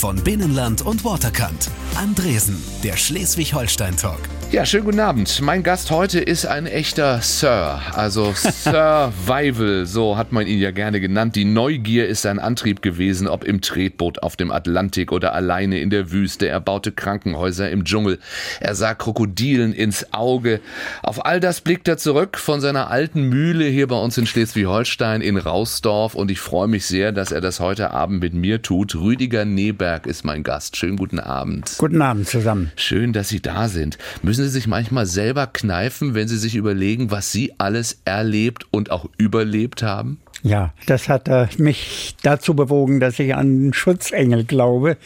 Von Binnenland und Waterkant. Andresen, der Schleswig-Holstein-Talk. Ja, schönen guten Abend. Mein Gast heute ist ein echter Sir, also Survival, so hat man ihn ja gerne genannt. Die Neugier ist sein Antrieb gewesen, ob im Tretboot auf dem Atlantik oder alleine in der Wüste. Er baute Krankenhäuser im Dschungel. Er sah Krokodilen ins Auge. Auf all das blickt er zurück von seiner alten Mühle hier bei uns in Schleswig-Holstein in Rausdorf und ich freue mich sehr, dass er das heute Abend mit mir tut. Rüdiger Neberg ist mein Gast. Schönen guten Abend. Guten Abend zusammen. Schön, dass Sie da sind. Müssen Sie sich manchmal selber kneifen, wenn Sie sich überlegen, was Sie alles erlebt und auch überlebt haben? Ja, das hat äh, mich dazu bewogen, dass ich an Schutzengel glaube.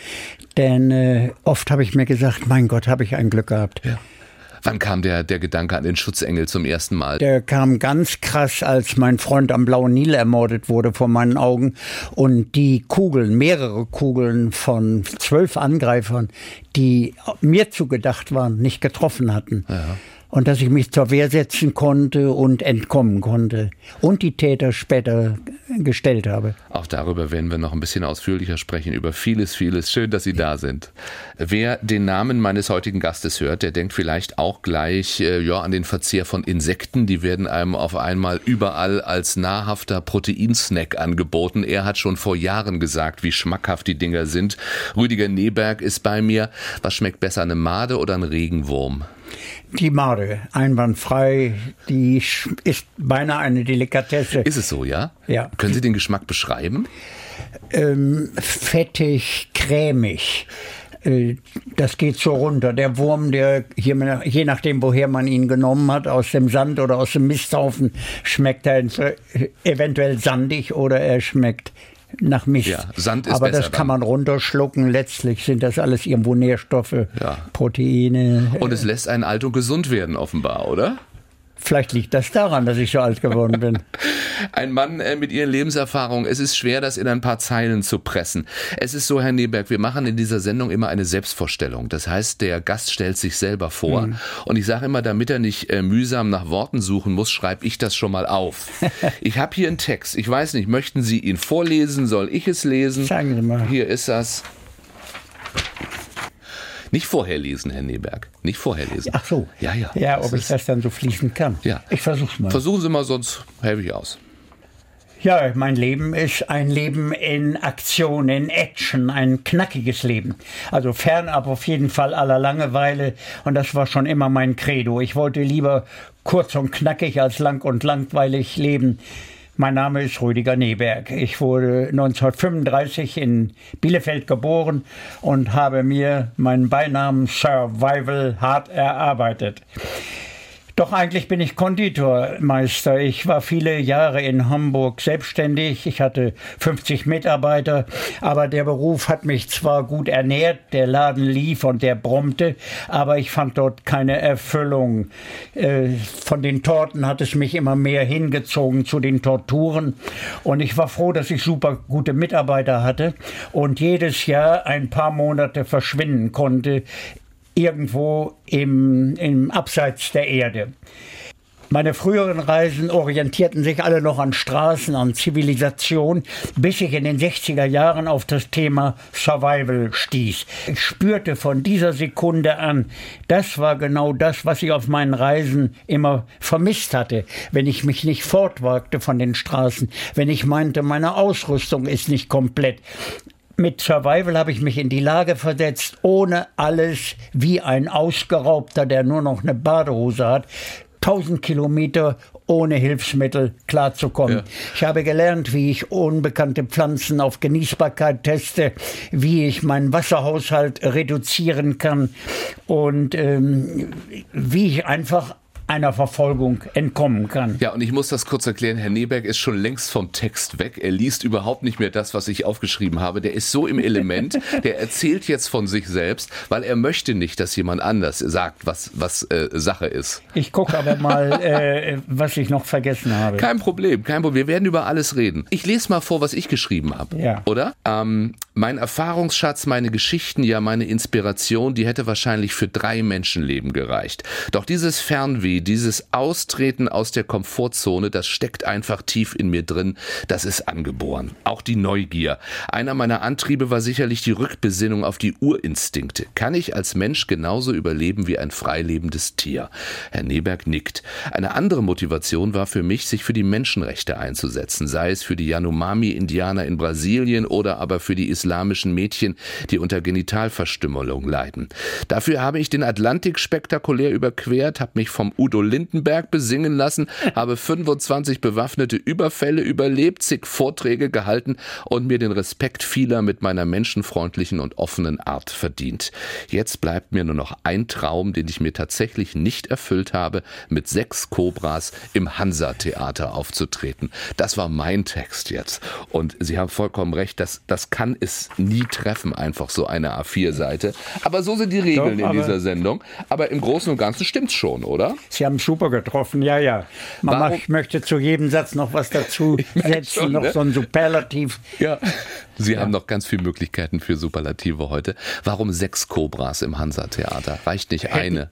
Denn äh, oft habe ich mir gesagt, mein Gott, habe ich ein Glück gehabt. Ja. Wann kam der, der Gedanke an den Schutzengel zum ersten Mal? Der kam ganz krass, als mein Freund am Blauen Nil ermordet wurde vor meinen Augen und die Kugeln, mehrere Kugeln von zwölf Angreifern, die mir zugedacht waren, nicht getroffen hatten. Ja und dass ich mich zur Wehr setzen konnte und entkommen konnte und die Täter später gestellt habe. Auch darüber werden wir noch ein bisschen ausführlicher sprechen, über vieles, vieles. Schön, dass Sie da sind. Wer den Namen meines heutigen Gastes hört, der denkt vielleicht auch gleich äh, ja, an den Verzehr von Insekten. Die werden einem auf einmal überall als nahrhafter Proteinsnack angeboten. Er hat schon vor Jahren gesagt, wie schmackhaft die Dinger sind. Rüdiger Neberg ist bei mir. Was schmeckt besser, eine Made oder ein Regenwurm? Die Made, einwandfrei, die ist beinahe eine Delikatesse. Ist es so, ja? Ja. Können Sie den Geschmack beschreiben? Ähm, fettig, cremig. Äh, das geht so runter. Der Wurm, der hier, je nachdem, woher man ihn genommen hat, aus dem Sand oder aus dem Misthaufen, schmeckt er eventuell sandig oder er schmeckt nach Mist. Ja, Sand ist Aber das kann man runterschlucken. Letztlich sind das alles irgendwo Nährstoffe, ja. Proteine. Und es lässt einen alt und gesund werden, offenbar, oder? Vielleicht liegt das daran, dass ich so alt geworden bin. Ein Mann äh, mit Ihren Lebenserfahrungen. Es ist schwer, das in ein paar Zeilen zu pressen. Es ist so, Herr Neberg, wir machen in dieser Sendung immer eine Selbstvorstellung. Das heißt, der Gast stellt sich selber vor. Mhm. Und ich sage immer, damit er nicht äh, mühsam nach Worten suchen muss, schreibe ich das schon mal auf. ich habe hier einen Text. Ich weiß nicht, möchten Sie ihn vorlesen? Soll ich es lesen? Sagen Sie mal. Hier ist das. Nicht vorher lesen, Herr Neberg. Nicht vorher lesen. Ach so. Ja, ja. Ja, ob ich das dann so fließen kann. Ja. Ich versuch's mal. Versuchen Sie mal, sonst helfe ich aus. Ja, mein Leben ist ein Leben in Aktion, in Action, ein knackiges Leben. Also fernab auf jeden Fall aller Langeweile und das war schon immer mein Credo. Ich wollte lieber kurz und knackig als lang und langweilig leben. Mein Name ist Rüdiger Neberg. Ich wurde 1935 in Bielefeld geboren und habe mir meinen Beinamen Survival hart erarbeitet. Doch eigentlich bin ich Konditormeister. Ich war viele Jahre in Hamburg selbstständig. Ich hatte 50 Mitarbeiter, aber der Beruf hat mich zwar gut ernährt, der Laden lief und der brummte, aber ich fand dort keine Erfüllung. Äh, von den Torten hat es mich immer mehr hingezogen zu den Torturen und ich war froh, dass ich super gute Mitarbeiter hatte und jedes Jahr ein paar Monate verschwinden konnte irgendwo im, im Abseits der Erde. Meine früheren Reisen orientierten sich alle noch an Straßen, an Zivilisation, bis ich in den 60er Jahren auf das Thema Survival stieß. Ich spürte von dieser Sekunde an, das war genau das, was ich auf meinen Reisen immer vermisst hatte, wenn ich mich nicht fortwagte von den Straßen, wenn ich meinte, meine Ausrüstung ist nicht komplett, mit Survival habe ich mich in die Lage versetzt, ohne alles wie ein Ausgeraubter, der nur noch eine Badehose hat, 1000 Kilometer ohne Hilfsmittel klarzukommen. Ja. Ich habe gelernt, wie ich unbekannte Pflanzen auf Genießbarkeit teste, wie ich meinen Wasserhaushalt reduzieren kann und ähm, wie ich einfach einer Verfolgung entkommen kann. Ja, und ich muss das kurz erklären. Herr Neberg ist schon längst vom Text weg. Er liest überhaupt nicht mehr das, was ich aufgeschrieben habe. Der ist so im Element. Der erzählt jetzt von sich selbst, weil er möchte nicht, dass jemand anders sagt, was, was äh, Sache ist. Ich gucke aber mal, äh, was ich noch vergessen habe. Kein Problem, kein Problem. Wir werden über alles reden. Ich lese mal vor, was ich geschrieben habe. Ja. Oder? Ähm, Mein Erfahrungsschatz, meine Geschichten, ja meine Inspiration, die hätte wahrscheinlich für drei Menschenleben gereicht. Doch dieses Fernweh, dieses Austreten aus der Komfortzone, das steckt einfach tief in mir drin, das ist angeboren. Auch die Neugier. Einer meiner Antriebe war sicherlich die Rückbesinnung auf die Urinstinkte. Kann ich als Mensch genauso überleben wie ein freilebendes Tier? Herr Neberg nickt. Eine andere Motivation war für mich, sich für die Menschenrechte einzusetzen, sei es für die Yanomami-Indianer in Brasilien oder aber für die islamischen Mädchen, die unter Genitalverstümmelung leiden. Dafür habe ich den Atlantik spektakulär überquert, habe mich vom Udo Lindenberg besingen lassen, habe 25 bewaffnete Überfälle überlebt, zig Vorträge gehalten und mir den Respekt vieler mit meiner menschenfreundlichen und offenen Art verdient. Jetzt bleibt mir nur noch ein Traum, den ich mir tatsächlich nicht erfüllt habe, mit sechs Cobras im Hansa-Theater aufzutreten. Das war mein Text jetzt. Und Sie haben vollkommen recht, das, das kann es nie treffen, einfach so eine A4-Seite. Aber so sind die Regeln Doch, in dieser Sendung. Aber im Großen und Ganzen stimmt es schon, oder? Sie haben super getroffen, ja, ja. Mama, ich möchte zu jedem Satz noch was dazu setzen, schon, noch ne? so ein Superlativ. Ja. Sie ja. haben noch ganz viele Möglichkeiten für Superlative heute. Warum sechs Cobras im Hansa-Theater? Reicht nicht eine.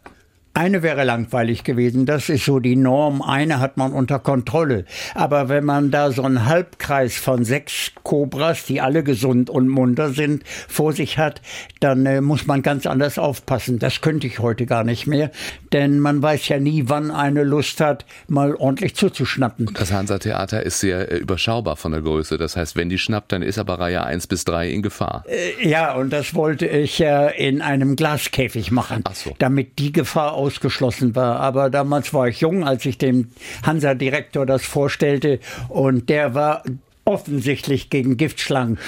Eine wäre langweilig gewesen, das ist so die Norm. Eine hat man unter Kontrolle. Aber wenn man da so einen Halbkreis von sechs Kobras, die alle gesund und munter sind, vor sich hat, dann äh, muss man ganz anders aufpassen. Das könnte ich heute gar nicht mehr, denn man weiß ja nie, wann eine Lust hat, mal ordentlich zuzuschnappen. Das Hansa-Theater ist sehr äh, überschaubar von der Größe. Das heißt, wenn die schnappt, dann ist aber Reihe 1 bis 3 in Gefahr. Äh, ja, und das wollte ich ja in einem Glaskäfig machen, Ach so. damit die Gefahr ausgeschlossen war. Aber damals war ich jung, als ich dem Hansa-Direktor das vorstellte und der war offensichtlich gegen Giftschlangen.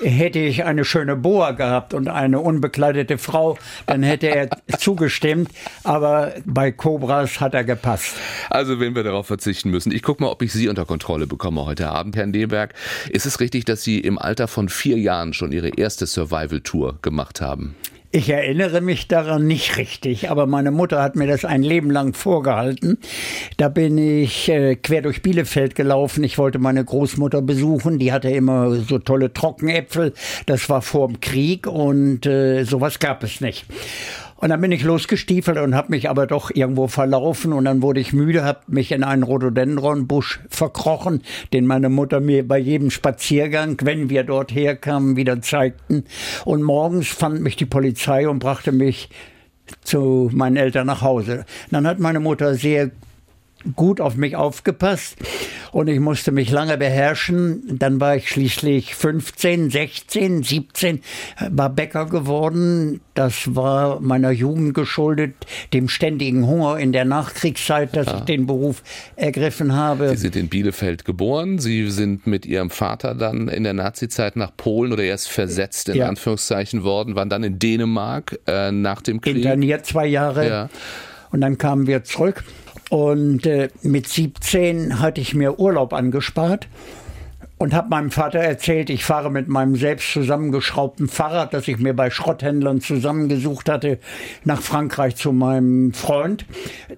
Hätte ich eine schöne Boa gehabt und eine unbekleidete Frau, dann hätte er zugestimmt. Aber bei Cobras hat er gepasst. Also wenn wir darauf verzichten müssen. Ich gucke mal, ob ich Sie unter Kontrolle bekomme heute Abend, Herrn Deberg. Ist es richtig, dass Sie im Alter von vier Jahren schon Ihre erste Survival-Tour gemacht haben? Ich erinnere mich daran nicht richtig, aber meine Mutter hat mir das ein Leben lang vorgehalten. Da bin ich äh, quer durch Bielefeld gelaufen. Ich wollte meine Großmutter besuchen. Die hatte immer so tolle Trockenäpfel. Das war vor dem Krieg und äh, sowas gab es nicht. Und dann bin ich losgestiefelt und habe mich aber doch irgendwo verlaufen und dann wurde ich müde, habe mich in einen Rhododendronbusch verkrochen, den meine Mutter mir bei jedem Spaziergang, wenn wir dort herkamen, wieder zeigten. Und morgens fand mich die Polizei und brachte mich zu meinen Eltern nach Hause. Dann hat meine Mutter sehr gut auf mich aufgepasst und ich musste mich lange beherrschen. Dann war ich schließlich 15, 16, 17, war Bäcker geworden. Das war meiner Jugend geschuldet, dem ständigen Hunger in der Nachkriegszeit, dass ja. ich den Beruf ergriffen habe. Sie sind in Bielefeld geboren. Sie sind mit Ihrem Vater dann in der Nazizeit nach Polen oder erst versetzt in ja. Anführungszeichen worden, waren dann in Dänemark äh, nach dem Krieg. Interniert zwei Jahre. Ja. Und dann kamen wir zurück. Und äh, mit 17 hatte ich mir Urlaub angespart und habe meinem Vater erzählt, ich fahre mit meinem selbst zusammengeschraubten Fahrrad, das ich mir bei Schrotthändlern zusammengesucht hatte, nach Frankreich zu meinem Freund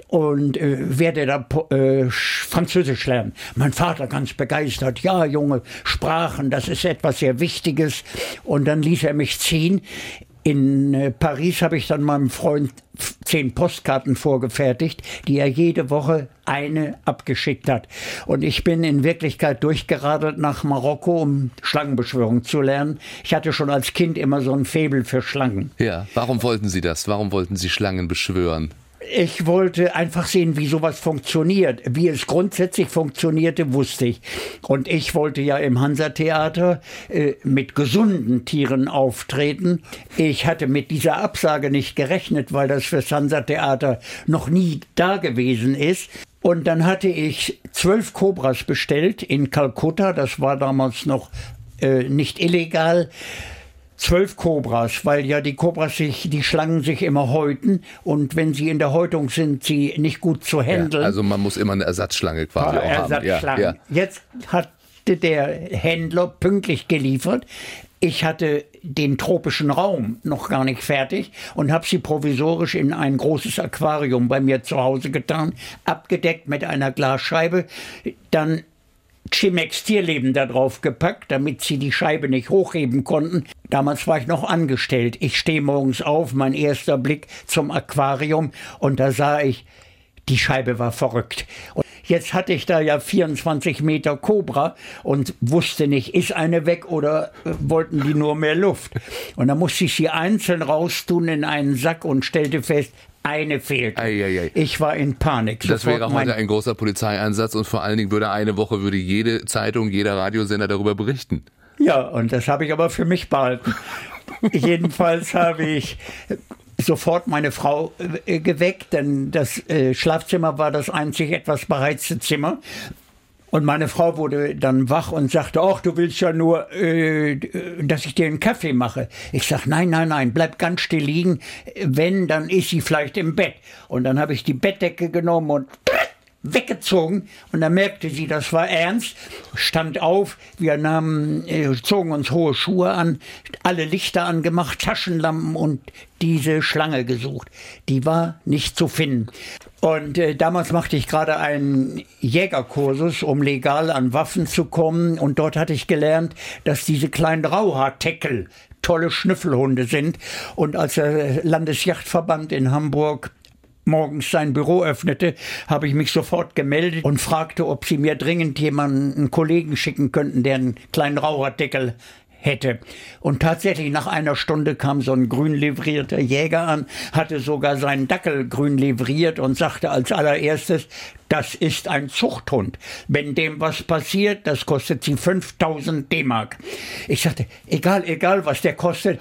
und äh, werde da äh, Französisch lernen. Mein Vater ganz begeistert, ja Junge, Sprachen, das ist etwas sehr Wichtiges. Und dann ließ er mich ziehen. In äh, Paris habe ich dann meinem Freund zehn Postkarten vorgefertigt, die er jede Woche eine abgeschickt hat. Und ich bin in Wirklichkeit durchgeradelt nach Marokko, um Schlangenbeschwörung zu lernen. Ich hatte schon als Kind immer so ein Faible für Schlangen. Ja, warum wollten Sie das? Warum wollten Sie Schlangen beschwören? Ich wollte einfach sehen, wie sowas funktioniert. Wie es grundsätzlich funktionierte, wusste ich. Und ich wollte ja im Hansa-Theater äh, mit gesunden Tieren auftreten. Ich hatte mit dieser Absage nicht gerechnet, weil das fürs Hansa-Theater noch nie da gewesen ist. Und dann hatte ich zwölf Cobras bestellt in Kalkutta. Das war damals noch äh, nicht illegal zwölf Kobras, weil ja die Kobras sich, die Schlangen sich immer häuten und wenn sie in der Häutung sind, sie nicht gut zu handeln. Ja, also man muss immer eine Ersatzschlange quasi auch Ersatzschlangen. haben. Ja, ja. Jetzt hatte der Händler pünktlich geliefert. Ich hatte den tropischen Raum noch gar nicht fertig und habe sie provisorisch in ein großes Aquarium bei mir zu Hause getan, abgedeckt mit einer Glasscheibe. Dann Chimex Tierleben da drauf gepackt, damit sie die Scheibe nicht hochheben konnten. Damals war ich noch angestellt. Ich stehe morgens auf, mein erster Blick zum Aquarium und da sah ich, die Scheibe war verrückt. Und jetzt hatte ich da ja 24 Meter Cobra und wusste nicht, ist eine weg oder äh, wollten die nur mehr Luft. Und dann musste ich sie einzeln raustun in einen Sack und stellte fest, eine fehlt. Ich war in Panik. Das Sofort wäre heute ein großer Polizeieinsatz und vor allen Dingen würde eine Woche würde jede Zeitung, jeder Radiosender darüber berichten. Ja, und das habe ich aber für mich behalten. Jedenfalls habe ich sofort meine Frau äh, geweckt, denn das äh, Schlafzimmer war das einzig etwas beheizte Zimmer. Und meine Frau wurde dann wach und sagte, ach, du willst ja nur, äh, dass ich dir einen Kaffee mache. Ich sag, nein, nein, nein, bleib ganz still liegen. Wenn, dann ist sie vielleicht im Bett. Und dann habe ich die Bettdecke genommen und weggezogen und da merkte sie, das war ernst, stand auf, wir nahmen, äh, zogen uns hohe Schuhe an, alle Lichter angemacht, Taschenlampen und diese Schlange gesucht. Die war nicht zu finden. Und äh, damals machte ich gerade einen Jägerkursus, um legal an Waffen zu kommen. Und dort hatte ich gelernt, dass diese kleinen Rauhaarteckel tolle Schnüffelhunde sind. Und als der Landesjachtverband in Hamburg morgens sein Büro öffnete, habe ich mich sofort gemeldet und fragte, ob sie mir dringend jemanden, einen Kollegen schicken könnten, der einen kleinen Raucherdeckel hätte. Und tatsächlich nach einer Stunde kam so ein grün livrierter Jäger an, hatte sogar seinen Dackel grün livriert und sagte als allererstes, das ist ein Zuchthund. Wenn dem was passiert, das kostet sie 5000 D-Mark. Ich sagte, egal, egal was der kostet,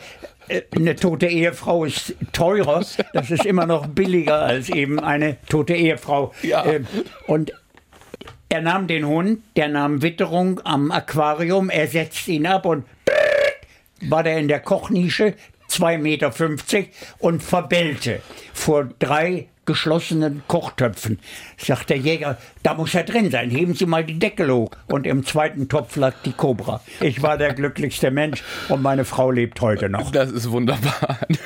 eine tote Ehefrau ist teurer, das ist immer noch billiger als eben eine tote Ehefrau. Ja. Ähm, und er nahm den Hund, der nahm Witterung am Aquarium, er setzte ihn ab und war der in der Kochnische, 2,50 Meter und verbellte vor drei geschlossenen Kochtöpfen. Sagt der Jäger, da muss er drin sein, heben Sie mal die Deckel hoch. Und im zweiten Topf lag die Kobra. Ich war der glücklichste Mensch und meine Frau lebt heute noch. Das ist wunderbar. Eine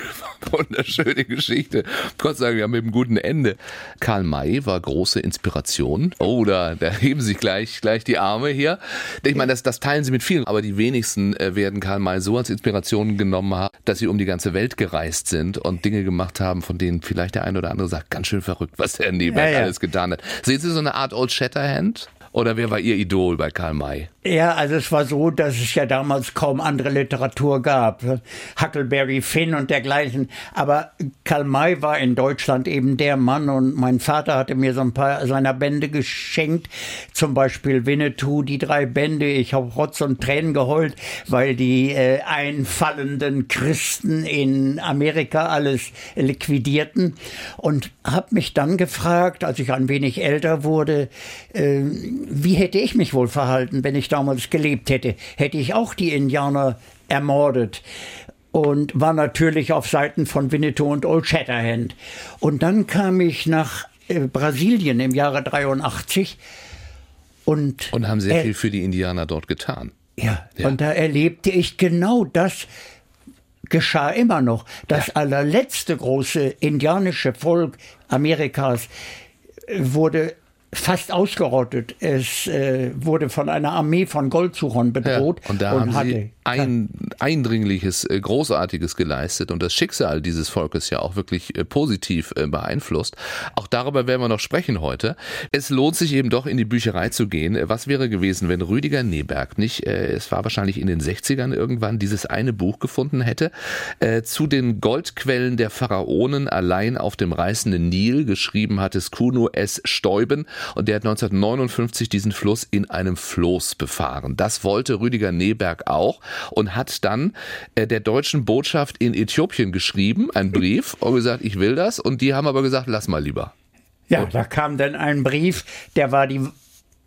wunderschöne Geschichte. Gott sei Dank, haben mit einem guten Ende. Karl May war große Inspiration. Oh, da, da heben sich gleich, gleich die Arme hier. Ich meine, das, das teilen Sie mit vielen, aber die wenigsten äh, werden Karl May so als Inspiration genommen haben, dass sie um die ganze Welt gereist sind und Dinge gemacht haben, von denen vielleicht der eine oder andere sagt, ganz schön verrückt, was der Nebenberg ja, ja. alles getan hat. Sehen Sie so eine Art Old Shatterhand? Oder wer war Ihr Idol bei Karl May? Ja, also es war so, dass es ja damals kaum andere Literatur gab. Huckleberry Finn und dergleichen. Aber Karl May war in Deutschland eben der Mann und mein Vater hatte mir so ein paar seiner Bände geschenkt. Zum Beispiel Winnetou, die drei Bände. Ich habe Rotz und Tränen geheult, weil die äh, einfallenden Christen in Amerika alles liquidierten. Und habe mich dann gefragt, als ich ein wenig älter wurde, äh, wie hätte ich mich wohl verhalten, wenn ich damals gelebt hätte? Hätte ich auch die Indianer ermordet? Und war natürlich auf Seiten von Winnetou und Old Shatterhand. Und dann kam ich nach äh, Brasilien im Jahre 83 und. Und haben sehr viel für die Indianer dort getan. Ja, ja, und da erlebte ich genau das, geschah immer noch. Das ja. allerletzte große indianische Volk Amerikas wurde fast ausgerottet. Es äh, wurde von einer Armee von Goldsuchern bedroht ja, und da und haben hatte sie ein Eindringliches, äh, Großartiges geleistet und das Schicksal dieses Volkes ja auch wirklich äh, positiv äh, beeinflusst. Auch darüber werden wir noch sprechen heute. Es lohnt sich eben doch in die Bücherei zu gehen. Was wäre gewesen, wenn Rüdiger Neberg nicht, es war wahrscheinlich in den 60ern irgendwann, dieses eine Buch gefunden hätte, zu den Goldquellen der Pharaonen allein auf dem reißenden Nil, geschrieben hat es Kuno S. Steuben und der hat 1959 diesen Fluss in einem Floß befahren. Das wollte Rüdiger Neberg auch und hat dann äh, der deutschen Botschaft in Äthiopien geschrieben, einen Brief, und gesagt, ich will das. Und die haben aber gesagt, lass mal lieber. Ja, und da kam dann ein Brief, der war die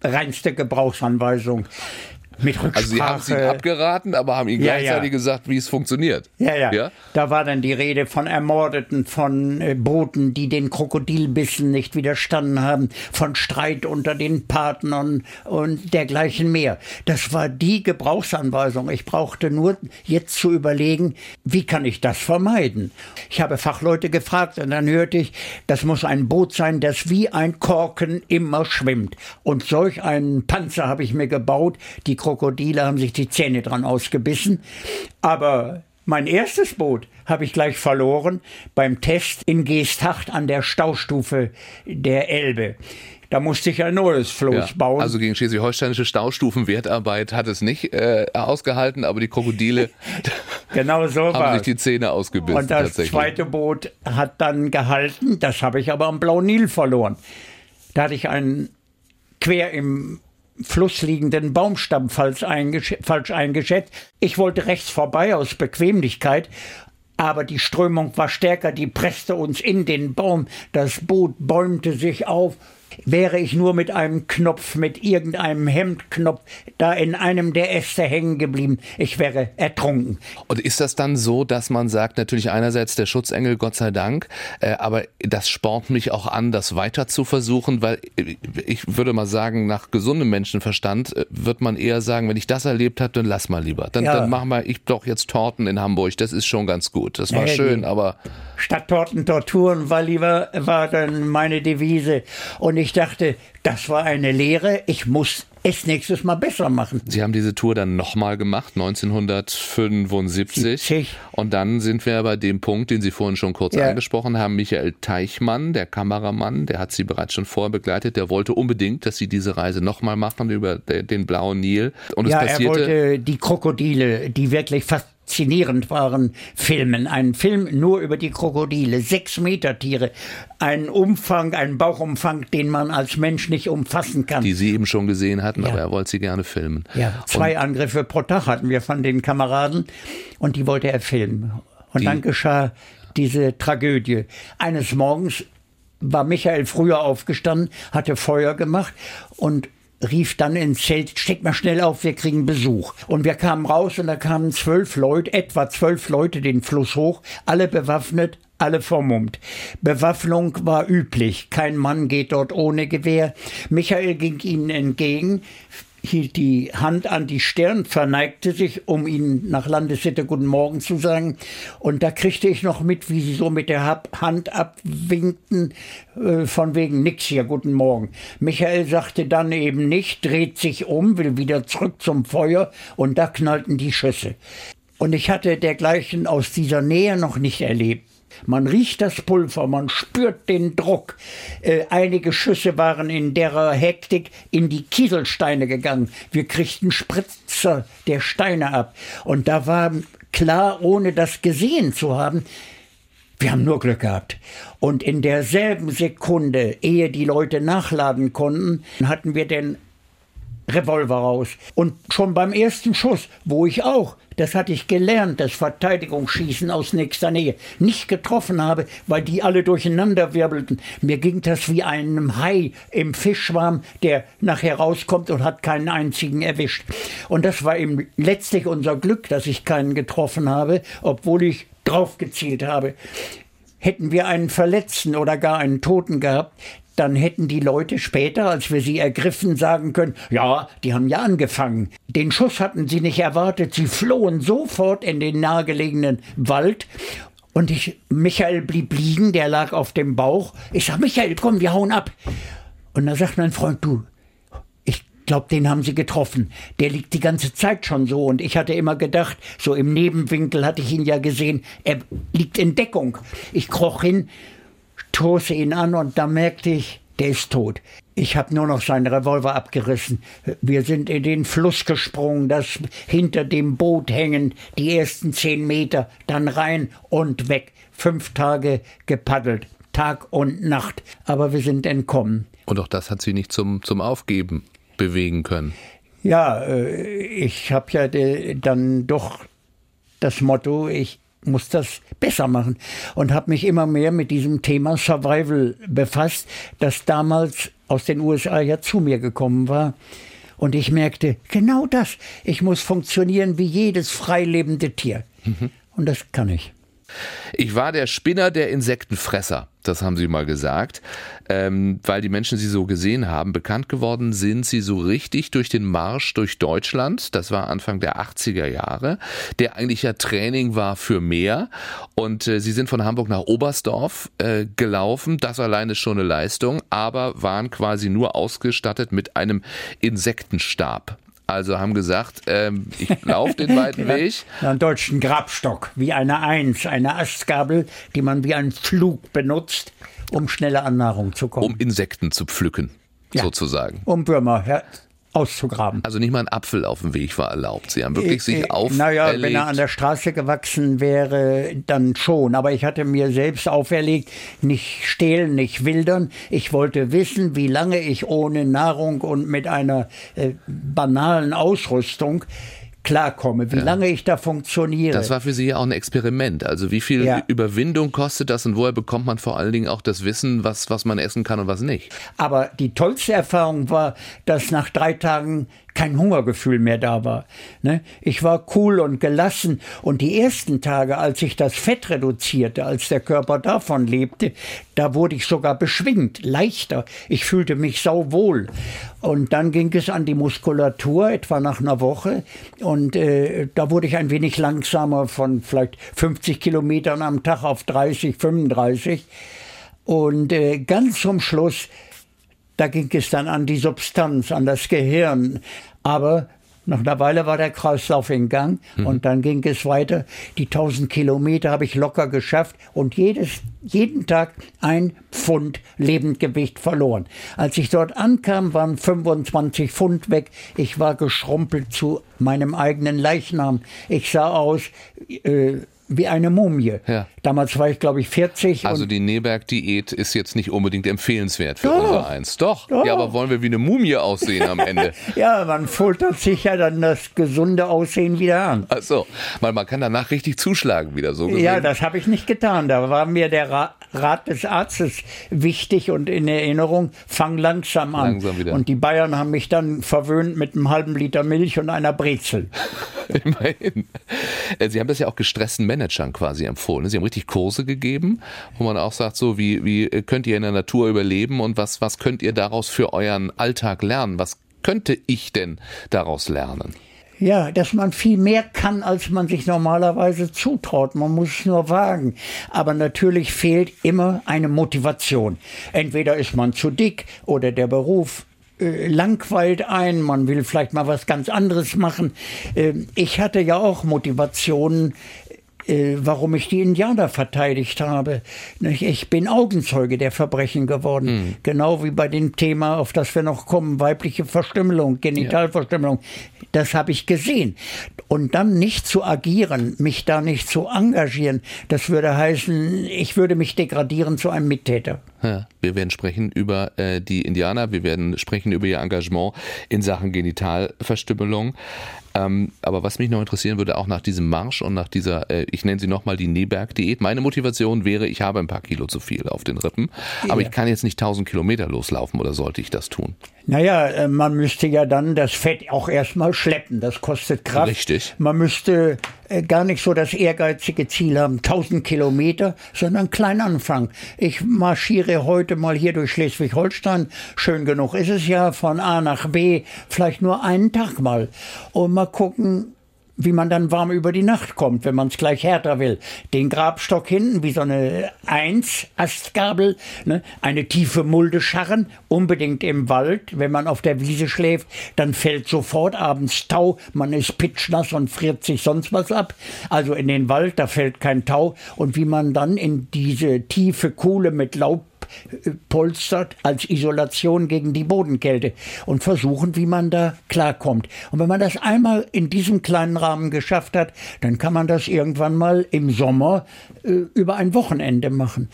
reinste Gebrauchsanweisung. Mit Rücksprache. Also Sie haben es Ihnen abgeraten, aber haben Ihnen ja, gleichzeitig ja. gesagt, wie es funktioniert. Ja, ja, ja. Da war dann die Rede von Ermordeten, von äh, Booten, die den Krokodilbissen nicht widerstanden haben, von Streit unter den Partnern und dergleichen mehr. Das war die Gebrauchsanweisung. Ich brauchte nur jetzt zu überlegen, wie kann ich das vermeiden? Ich habe Fachleute gefragt und dann hörte ich, das muss ein Boot sein, das wie ein Korken immer schwimmt. Und solch einen Panzer habe ich mir gebaut. Die Krokodile haben sich die Zähne dran ausgebissen. Aber mein erstes Boot habe ich gleich verloren beim Test in Geesthacht an der Staustufe der Elbe. Da musste ich ein neues Floß ja, bauen. Also gegen schleswig-holsteinische Staustufenwertarbeit hat es nicht äh, ausgehalten, aber die Krokodile genau so haben war sich die Zähne ausgebissen. Und das zweite Boot hat dann gehalten, das habe ich aber am Blauen Nil verloren. Da hatte ich einen quer im Fluss liegenden Baumstamm falsch, eingesch falsch eingeschätzt. Ich wollte rechts vorbei aus Bequemlichkeit, aber die Strömung war stärker, die presste uns in den Baum, das Boot bäumte sich auf, Wäre ich nur mit einem Knopf, mit irgendeinem Hemdknopf da in einem der Äste hängen geblieben, ich wäre ertrunken. Und ist das dann so, dass man sagt, natürlich einerseits der Schutzengel, Gott sei Dank, äh, aber das spornt mich auch an, das weiter zu versuchen, weil äh, ich würde mal sagen, nach gesundem Menschenverstand äh, wird man eher sagen, wenn ich das erlebt habe, dann lass mal lieber. Dann, ja. dann mach mal ich doch jetzt Torten in Hamburg, das ist schon ganz gut. Das war nee, schön, aber. Stadttorten, Torturen war lieber, war dann meine Devise. Und ich dachte, das war eine Lehre, ich muss es nächstes Mal besser machen. Sie haben diese Tour dann nochmal gemacht, 1975. 70. Und dann sind wir bei dem Punkt, den Sie vorhin schon kurz ja. angesprochen haben. Michael Teichmann, der Kameramann, der hat Sie bereits schon vorher begleitet. Der wollte unbedingt, dass Sie diese Reise nochmal machen über den blauen Nil. Und ja, es passierte. Er wollte die Krokodile, die wirklich fast faszinierend waren, filmen. Ein Film nur über die Krokodile, sechs Meter Tiere, ein Umfang, ein Bauchumfang, den man als Mensch nicht umfassen kann. Die Sie eben schon gesehen hatten, ja. aber er wollte sie gerne filmen. Ja, zwei und Angriffe pro Tag hatten wir von den Kameraden und die wollte er filmen. Und dann geschah diese Tragödie. Eines Morgens war Michael früher aufgestanden, hatte Feuer gemacht und rief dann ins Zelt, steck mal schnell auf, wir kriegen Besuch. Und wir kamen raus und da kamen zwölf Leute, etwa zwölf Leute den Fluss hoch, alle bewaffnet, alle vermummt. Bewaffnung war üblich. Kein Mann geht dort ohne Gewehr. Michael ging ihnen entgegen, hielt die Hand an die Stirn, verneigte sich, um ihnen nach Landessitte Guten Morgen zu sagen. Und da kriegte ich noch mit, wie sie so mit der Hand abwinkten, äh, von wegen nix hier, Guten Morgen. Michael sagte dann eben nicht, dreht sich um, will wieder zurück zum Feuer und da knallten die Schüsse. Und ich hatte dergleichen aus dieser Nähe noch nicht erlebt. Man riecht das Pulver, man spürt den Druck. Äh, einige Schüsse waren in der Hektik in die Kieselsteine gegangen. Wir kriegten Spritzer der Steine ab. Und da war klar, ohne das gesehen zu haben, wir haben nur Glück gehabt. Und in derselben Sekunde, ehe die Leute nachladen konnten, hatten wir den Revolver raus. Und schon beim ersten Schuss, wo ich auch, das hatte ich gelernt, das Verteidigungsschießen aus nächster Nähe, nicht getroffen habe, weil die alle durcheinander wirbelten. Mir ging das wie einem Hai im Fischschwarm, der nachher rauskommt und hat keinen einzigen erwischt. Und das war eben letztlich unser Glück, dass ich keinen getroffen habe, obwohl ich draufgezielt habe. Hätten wir einen Verletzten oder gar einen Toten gehabt, dann hätten die Leute später, als wir sie ergriffen, sagen können, ja, die haben ja angefangen. Den Schuss hatten sie nicht erwartet, sie flohen sofort in den nahegelegenen Wald und ich, Michael blieb liegen, der lag auf dem Bauch. Ich sag, Michael, komm, wir hauen ab. Und da sagt mein Freund, du, ich glaub, den haben sie getroffen. Der liegt die ganze Zeit schon so. Und ich hatte immer gedacht, so im Nebenwinkel hatte ich ihn ja gesehen, er liegt in Deckung. Ich kroch hin, stoße ihn an und da merkte ich, der ist tot. Ich habe nur noch seinen Revolver abgerissen. Wir sind in den Fluss gesprungen, das hinter dem Boot hängend, die ersten zehn Meter, dann rein und weg. Fünf Tage gepaddelt, Tag und Nacht. Aber wir sind entkommen. Und auch das hat Sie nicht zum, zum Aufgeben bewegen können. Ja, äh, ich habe ja dann doch das Motto, ich muss das besser machen und habe mich immer mehr mit diesem Thema Survival befasst, das damals aus den USA ja zu mir gekommen war. Und ich merkte, genau das, ich muss funktionieren wie jedes freilebende Tier. Mhm. Und das kann ich. Ich war der Spinner der Insektenfresser, das haben sie mal gesagt, ähm, weil die Menschen sie so gesehen haben. Bekannt geworden sind sie so richtig durch den Marsch durch Deutschland. Das war Anfang der 80er Jahre, der eigentlich ja Training war für mehr. Und äh, sie sind von Hamburg nach Oberstdorf äh, gelaufen. Das alleine schon eine Leistung, aber waren quasi nur ausgestattet mit einem Insektenstab. Also haben gesagt, ähm, ich laufe den weiten Weg. Einen deutschen Grabstock, wie eine Eins, eine Astgabel, die man wie ein Flug benutzt, um schneller an Nahrung zu kommen. Um Insekten zu pflücken, ja. sozusagen. Um Würmer ja, auszugraben. Also nicht mal ein Apfel auf dem Weg war erlaubt. Sie haben wirklich sich auf. Naja, wenn er an der Straße gewachsen wäre, dann schon. Aber ich hatte mir selbst auferlegt, nicht stehlen, nicht wildern. Ich wollte wissen, wie lange ich ohne Nahrung und mit einer äh, banalen Ausrüstung klarkomme, wie ja. lange ich da funktioniere. Das war für Sie ja auch ein Experiment. Also wie viel ja. Überwindung kostet das und woher bekommt man vor allen Dingen auch das Wissen, was, was man essen kann und was nicht? Aber die tollste Erfahrung war, dass nach drei Tagen kein Hungergefühl mehr da war. Ne? Ich war cool und gelassen und die ersten Tage, als ich das Fett reduzierte, als der Körper davon lebte, da wurde ich sogar beschwingt, leichter. Ich fühlte mich sauwohl. Und dann ging es an die Muskulatur, etwa nach einer Woche. Und äh, da wurde ich ein wenig langsamer von vielleicht 50 Kilometern am Tag auf 30, 35. Und äh, ganz zum Schluss da ging es dann an die Substanz, an das Gehirn. Aber nach einer Weile war der Kreislauf in Gang mhm. und dann ging es weiter. Die 1000 Kilometer habe ich locker geschafft und jedes, jeden Tag ein Pfund Lebendgewicht verloren. Als ich dort ankam, waren 25 Pfund weg. Ich war geschrumpelt zu meinem eigenen Leichnam. Ich sah aus äh, wie eine Mumie. Ja. Damals war ich, glaube ich, 40. Also die Neberg-Diät ist jetzt nicht unbedingt empfehlenswert für doch, unser Eins. Doch. doch. Ja, aber wollen wir wie eine Mumie aussehen am Ende? ja, man foltert sich ja dann das gesunde Aussehen wieder an. Ach so, weil man kann danach richtig zuschlagen wieder so. Gesehen. Ja, das habe ich nicht getan. Da war mir der Ra Rat des Arztes wichtig und in Erinnerung, fang langsam an. Langsam wieder. Und die Bayern haben mich dann verwöhnt mit einem halben Liter Milch und einer Brezel. Immerhin. Äh, Sie haben das ja auch gestressten Managern quasi empfohlen. Sie haben richtig Kurse gegeben, wo man auch sagt, so wie, wie könnt ihr in der Natur überleben und was, was könnt ihr daraus für euren Alltag lernen? Was könnte ich denn daraus lernen? Ja, dass man viel mehr kann, als man sich normalerweise zutraut. Man muss es nur wagen. Aber natürlich fehlt immer eine Motivation. Entweder ist man zu dick oder der Beruf äh, langweilt ein, man will vielleicht mal was ganz anderes machen. Ähm, ich hatte ja auch Motivationen, warum ich die Indianer verteidigt habe. Ich bin Augenzeuge der Verbrechen geworden. Mhm. Genau wie bei dem Thema, auf das wir noch kommen, weibliche Verstümmelung, Genitalverstümmelung. Ja. Das habe ich gesehen. Und dann nicht zu agieren, mich da nicht zu engagieren, das würde heißen, ich würde mich degradieren zu einem Mittäter. Ja, wir werden sprechen über äh, die Indianer, wir werden sprechen über ihr Engagement in Sachen Genitalverstümmelung. Ähm, aber was mich noch interessieren würde, auch nach diesem Marsch und nach dieser, äh, ich nenne sie nochmal die Neberg-Diät. Meine Motivation wäre, ich habe ein paar Kilo zu viel auf den Rippen, aber ja. ich kann jetzt nicht 1000 Kilometer loslaufen oder sollte ich das tun? Naja, äh, man müsste ja dann das Fett auch erstmal schleppen. Das kostet Kraft. Richtig. Man müsste gar nicht so das ehrgeizige Ziel haben, 1000 Kilometer, sondern klein anfangen. Ich marschiere heute mal hier durch Schleswig-Holstein. Schön genug ist es ja, von A nach B, vielleicht nur einen Tag mal. Und mal gucken, wie man dann warm über die Nacht kommt, wenn man es gleich härter will. Den Grabstock hinten, wie so eine Eins-Astgabel, ne? eine tiefe Mulde scharren, unbedingt im Wald. Wenn man auf der Wiese schläft, dann fällt sofort abends Tau, man ist pitschnass und friert sich sonst was ab. Also in den Wald, da fällt kein Tau. Und wie man dann in diese tiefe Kuhle mit Laub polstert als Isolation gegen die Bodenkälte und versuchen, wie man da klarkommt. Und wenn man das einmal in diesem kleinen Rahmen geschafft hat, dann kann man das irgendwann mal im Sommer äh, über ein Wochenende machen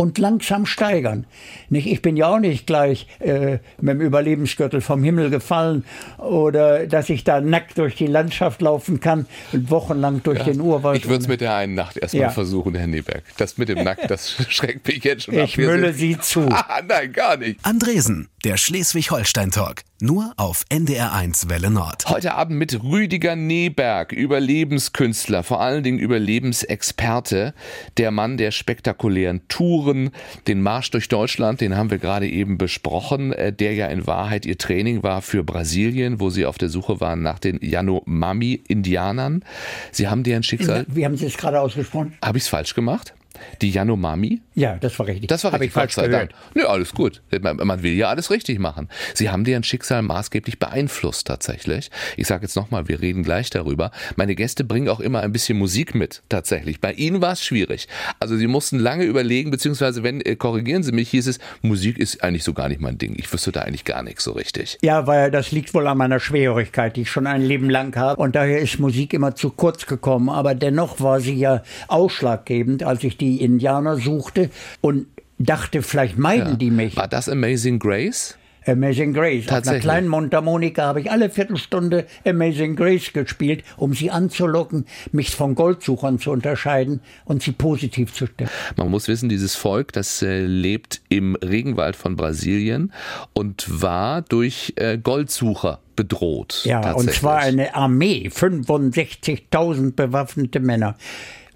und langsam steigern. Nicht, ich bin ja auch nicht gleich äh, mit dem Überlebensgürtel vom Himmel gefallen oder dass ich da nackt durch die Landschaft laufen kann und wochenlang durch ja, den Urwald. Ich würde es mit der einen Nacht erstmal ja. versuchen, Herr Neberg. Das mit dem Nackt, das schreckt mich jetzt schon ich ab. Ich mülle Sie zu. Ah, nein, gar nicht. Andresen, der Schleswig-Holstein-Talk. Nur auf NDR1 Welle Nord. Heute Abend mit Rüdiger Neberg, Überlebenskünstler, vor allen Dingen Überlebensexperte. Der Mann der spektakulären Touren, den Marsch durch Deutschland, den haben wir gerade eben besprochen, äh, der ja in Wahrheit ihr Training war für Brasilien, wo sie auf der Suche waren nach den Yanomami-Indianern. Sie haben deren Schicksal. Wie haben Sie es gerade ausgesprochen? Habe ich es falsch gemacht? Die Yanomami? Ja, das war richtig. Das war Hab richtig, ich falsch gehört. Nö, alles gut. Man, man will ja alles richtig machen. Sie haben deren Schicksal maßgeblich beeinflusst tatsächlich. Ich sage jetzt nochmal, wir reden gleich darüber. Meine Gäste bringen auch immer ein bisschen Musik mit, tatsächlich. Bei Ihnen war es schwierig. Also Sie mussten lange überlegen, beziehungsweise wenn, äh, korrigieren Sie mich, hieß es, Musik ist eigentlich so gar nicht mein Ding. Ich wüsste da eigentlich gar nichts so richtig. Ja, weil das liegt wohl an meiner Schwerhörigkeit, die ich schon ein Leben lang habe. Und daher ist Musik immer zu kurz gekommen. Aber dennoch war sie ja ausschlaggebend, als ich die Indianer suchte und dachte, vielleicht meiden die mich. War das Amazing Grace? Amazing Grace. Auf einer kleinen Mundharmonika habe ich alle Viertelstunde Amazing Grace gespielt, um sie anzulocken, mich von Goldsuchern zu unterscheiden und sie positiv zu stimmen. Man muss wissen, dieses Volk, das äh, lebt im Regenwald von Brasilien und war durch äh, Goldsucher bedroht. Ja, und zwar eine Armee, 65.000 bewaffnete Männer.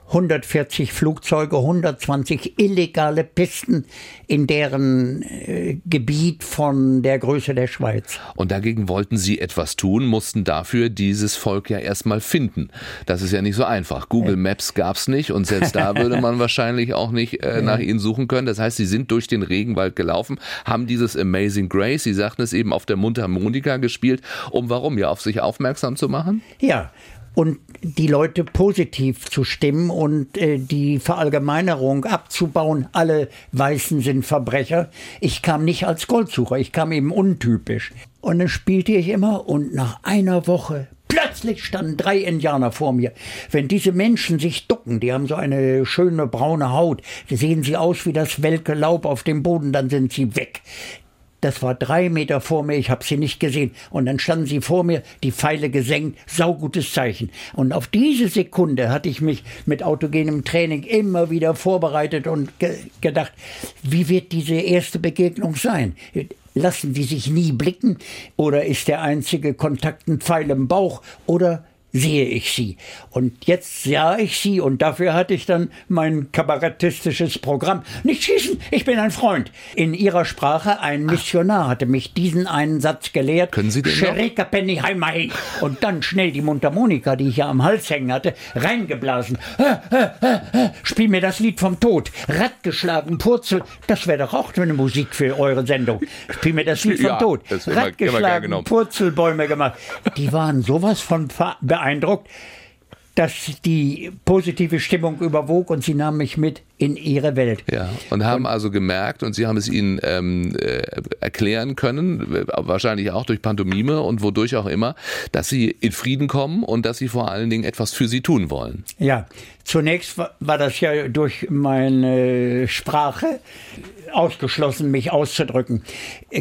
140 Flugzeuge, 120 illegale Pisten in deren äh, Gebiet von der Größe der Schweiz. Und dagegen wollten sie etwas tun, mussten dafür dieses Volk ja erstmal finden. Das ist ja nicht so einfach. Google Maps gab's nicht und selbst da würde man wahrscheinlich auch nicht äh, nach ihnen suchen können. Das heißt, sie sind durch den Regenwald gelaufen, haben dieses Amazing Grace, sie sagten es eben auf der Mundharmonika gespielt, um warum? Ja, auf sich aufmerksam zu machen? Ja, und die Leute positiv zu stimmen und äh, die Verallgemeinerung abzubauen. Alle Weißen sind Verbrecher. Ich kam nicht als Goldsucher, ich kam eben untypisch. Und dann spielte ich immer und nach einer Woche Plötzlich standen drei Indianer vor mir. Wenn diese Menschen sich ducken, die haben so eine schöne braune Haut, sehen sie aus wie das welke Laub auf dem Boden, dann sind sie weg. Das war drei Meter vor mir, ich habe sie nicht gesehen. Und dann standen sie vor mir, die Pfeile gesenkt, saugutes Zeichen. Und auf diese Sekunde hatte ich mich mit autogenem Training immer wieder vorbereitet und ge gedacht, wie wird diese erste Begegnung sein? Lassen die sich nie blicken? Oder ist der einzige Kontakt ein Pfeil im Bauch? Oder sehe ich sie. Und jetzt sah ich sie und dafür hatte ich dann mein kabarettistisches Programm. Nicht schießen, ich bin ein Freund. In ihrer Sprache, ein Missionar hatte mich diesen einen Satz gelehrt. Können Sie den Penny Heimai. Und dann schnell die Mundharmonika, die ich ja am Hals hängen hatte, reingeblasen. Spiel mir das Lied vom Tod. Rad geschlagen, Purzel. Das wäre doch auch eine Musik für eure Sendung. Spiel mir das Lied vom Ja, Tod. das immer- Rad immer gern geschlagen, genommen. Purzelbäume gemacht. Die waren sowas von ver- beeindruckt, dass die positive Stimmung überwog und sie nahm mich mit in ihre Welt. Ja, und haben also gemerkt, und Sie haben es ihnen ähm, äh, erklären können, wahrscheinlich auch durch Pantomime und wodurch auch immer, dass sie in Frieden kommen und dass sie vor allen Dingen etwas für sie tun wollen. Ja, zunächst war, war das ja durch meine Sprache ausgeschlossen, mich auszudrücken.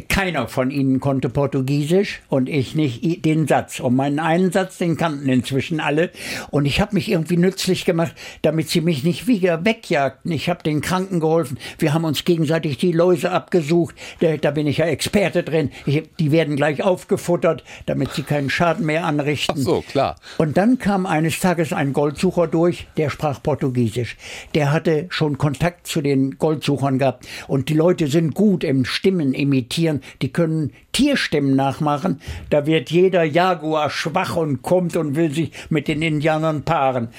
Keiner von ihnen konnte Portugiesisch und ich nicht i- den Satz. Und meinen einen Satz, den kannten inzwischen alle. Und ich habe mich irgendwie nützlich gemacht, damit sie mich nicht wieder wegjagten. Ich habe den Kranken geholfen. Wir haben uns gegenseitig die Läuse abgesucht. Da, da bin ich ja Experte drin. Ich, die werden gleich aufgefuttert, damit sie keinen Schaden mehr anrichten. Ach so, klar. Und dann kam eines Tages ein Goldsucher durch, der sprach Portugiesisch. Der hatte schon Kontakt zu den Goldsuchern gehabt. Und die Leute sind gut im Stimmen imitieren. Die können Tierstimmen nachmachen. Da wird jeder Jaguar schwach und kommt und will sich mit den Indianern paaren.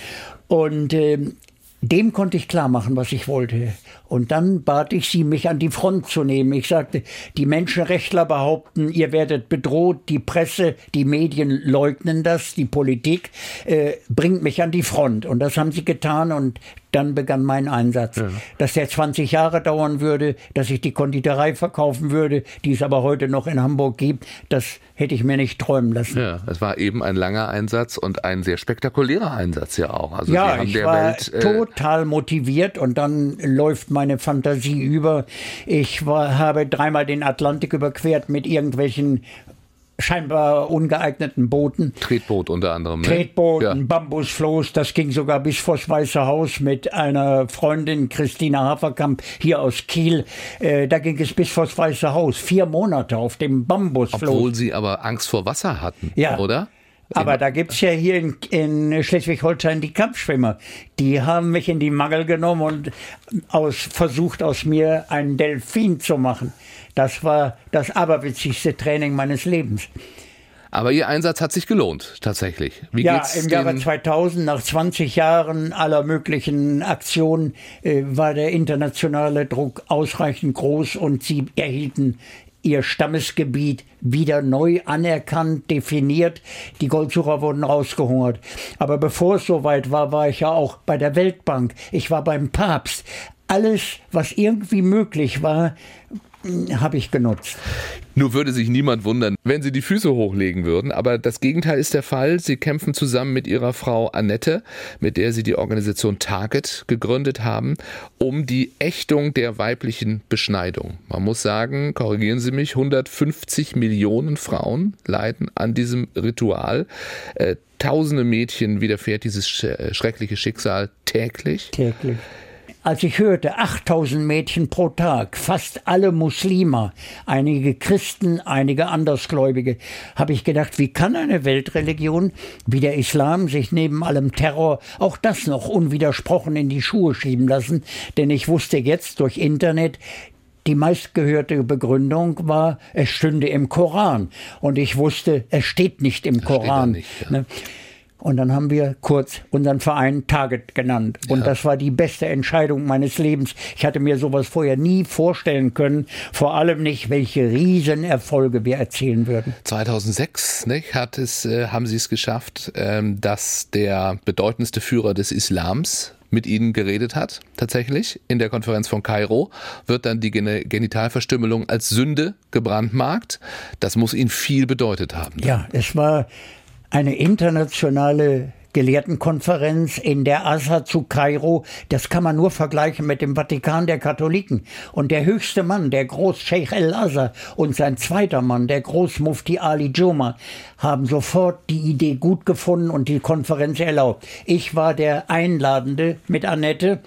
Und ähm, dem konnte ich klar machen, was ich wollte. Und dann bat ich sie, mich an die Front zu nehmen. Ich sagte, die Menschenrechtler behaupten, ihr werdet bedroht, die Presse, die Medien leugnen das, die Politik äh, bringt mich an die Front. Und das haben sie getan und dann begann mein Einsatz. Dass der 20 Jahre dauern würde, dass ich die Konditorei verkaufen würde, die es aber heute noch in Hamburg gibt, das hätte ich mir nicht träumen lassen. Ja, es war eben ein langer Einsatz und ein sehr spektakulärer Einsatz ja auch. Also Ja, haben ich der war Welt äh, total motiviert und dann läuft meine Fantasie über. Ich war, habe dreimal den Atlantik überquert mit irgendwelchen scheinbar ungeeigneten Booten. Tretboot unter anderem. Ne? Tretbooten, Ja. Bambusfloß, das ging sogar bis vors Weiße Haus mit einer Freundin, Christina Haferkamp, hier aus Kiel. Äh, da ging es bis vors Weiße Haus. Vier Monate auf dem Bambusfloß. Obwohl sie aber Angst vor Wasser hatten, Ja. oder? Aber da gibt's ja hier in, in Schleswig-Holstein die Kampfschwimmer. Die haben mich in die Mangel genommen und aus, versucht, aus mir einen Delfin zu machen. Das war das aberwitzigste Training meines Lebens. Aber Ihr Einsatz hat sich gelohnt, tatsächlich. Wie ja, im Jahre 2000, nach 20 Jahren aller möglichen Aktionen, äh, war der internationale Druck ausreichend groß und Sie erhielten ihr Stammesgebiet wieder neu anerkannt, definiert. Die Goldsucher wurden rausgehungert. Aber bevor es soweit war, war ich ja auch bei der Weltbank. Ich war beim Papst. Alles, was irgendwie möglich war, habe ich genutzt. Nur würde sich niemand wundern, wenn sie die Füße hochlegen würden. Aber das Gegenteil ist der Fall. Sie kämpfen zusammen mit ihrer Frau Annette, mit der sie die Organisation Target gegründet haben, um die Ächtung der weiblichen Beschneidung. Man muss sagen, korrigieren Sie mich, 150 Millionen Frauen leiden an diesem Ritual. Äh, tausende Mädchen widerfährt dieses schreckliche Schicksal täglich. Täglich. Als ich hörte, 8000 Mädchen pro Tag, fast alle Muslime, einige Christen, einige Andersgläubige, habe ich gedacht, wie kann eine Weltreligion wie der Islam sich neben allem Terror auch das noch unwidersprochen in die Schuhe schieben lassen? Denn ich wusste jetzt durch Internet, die meistgehörte Begründung war, es stünde im Koran. Und ich wusste, es steht nicht im das Koran. Ne? Und dann haben wir kurz unseren Verein Target genannt. Und ja. das war die beste Entscheidung meines Lebens. Ich hatte mir sowas vorher nie vorstellen können. Vor allem nicht, welche Riesenerfolge wir erzielen würden. 2006 nicht, hat es, äh, haben sie es geschafft, ähm, dass der bedeutendste Führer des Islams mit ihnen geredet hat, tatsächlich. In der Konferenz von Kairo wird dann die Genitalverstümmelung als Sünde gebrandmarkt. Das muss ihnen viel bedeutet haben. Ja, es war eine internationale Gelehrtenkonferenz in der Asa zu Kairo, das kann man nur vergleichen mit dem Vatikan der Katholiken. Und der höchste Mann, der Großscheich El-Azhar und sein zweiter Mann, der Großmufti Ali Juma, haben sofort die Idee gut gefunden und die Konferenz erlaubt. Ich war der Einladende mit Annette